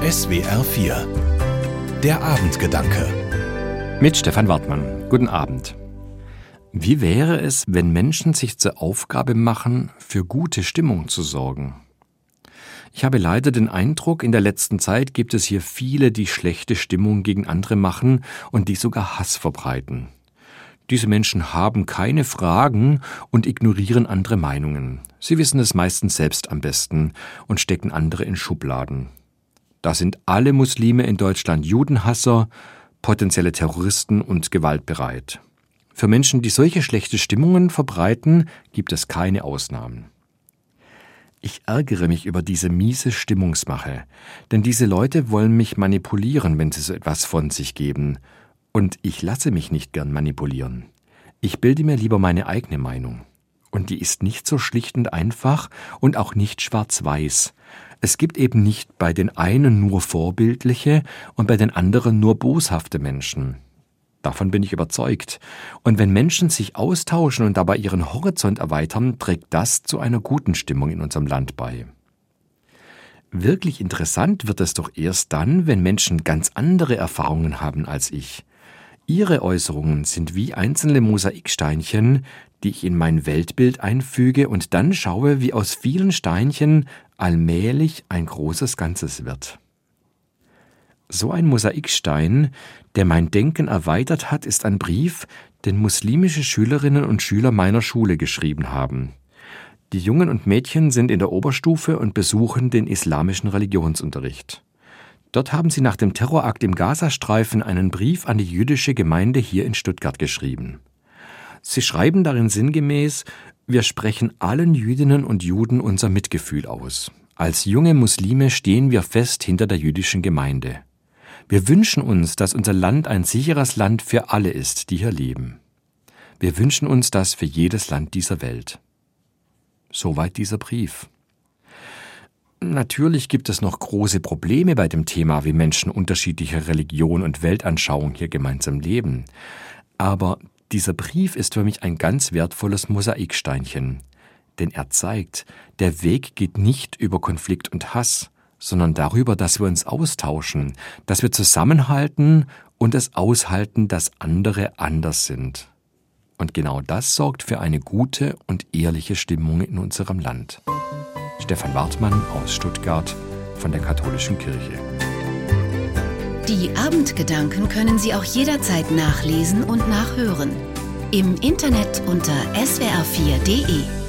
SWR 4 Der Abendgedanke Mit Stefan Wartmann. Guten Abend. Wie wäre es, wenn Menschen sich zur Aufgabe machen, für gute Stimmung zu sorgen? Ich habe leider den Eindruck, in der letzten Zeit gibt es hier viele, die schlechte Stimmung gegen andere machen und die sogar Hass verbreiten. Diese Menschen haben keine Fragen und ignorieren andere Meinungen. Sie wissen es meistens selbst am besten und stecken andere in Schubladen. Da sind alle Muslime in Deutschland Judenhasser, potenzielle Terroristen und gewaltbereit. Für Menschen, die solche schlechte Stimmungen verbreiten, gibt es keine Ausnahmen. Ich ärgere mich über diese miese Stimmungsmache, denn diese Leute wollen mich manipulieren, wenn sie so etwas von sich geben, und ich lasse mich nicht gern manipulieren. Ich bilde mir lieber meine eigene Meinung. Und die ist nicht so schlicht und einfach und auch nicht schwarz-weiß. Es gibt eben nicht bei den einen nur vorbildliche und bei den anderen nur boshafte Menschen. Davon bin ich überzeugt. Und wenn Menschen sich austauschen und dabei ihren Horizont erweitern, trägt das zu einer guten Stimmung in unserem Land bei. Wirklich interessant wird es doch erst dann, wenn Menschen ganz andere Erfahrungen haben als ich. Ihre Äußerungen sind wie einzelne Mosaiksteinchen, die ich in mein Weltbild einfüge und dann schaue, wie aus vielen Steinchen allmählich ein großes Ganzes wird. So ein Mosaikstein, der mein Denken erweitert hat, ist ein Brief, den muslimische Schülerinnen und Schüler meiner Schule geschrieben haben. Die Jungen und Mädchen sind in der Oberstufe und besuchen den islamischen Religionsunterricht. Dort haben sie nach dem Terrorakt im Gazastreifen einen Brief an die jüdische Gemeinde hier in Stuttgart geschrieben. Sie schreiben darin sinngemäß, wir sprechen allen Jüdinnen und Juden unser Mitgefühl aus. Als junge Muslime stehen wir fest hinter der jüdischen Gemeinde. Wir wünschen uns, dass unser Land ein sicheres Land für alle ist, die hier leben. Wir wünschen uns das für jedes Land dieser Welt. Soweit dieser Brief. Natürlich gibt es noch große Probleme bei dem Thema, wie Menschen unterschiedlicher Religion und Weltanschauung hier gemeinsam leben. Aber dieser Brief ist für mich ein ganz wertvolles Mosaiksteinchen, denn er zeigt, der Weg geht nicht über Konflikt und Hass, sondern darüber, dass wir uns austauschen, dass wir zusammenhalten und es aushalten, dass andere anders sind. Und genau das sorgt für eine gute und ehrliche Stimmung in unserem Land. Stefan Wartmann aus Stuttgart von der Katholischen Kirche. Die Abendgedanken können Sie auch jederzeit nachlesen und nachhören. Im Internet unter swr4.de.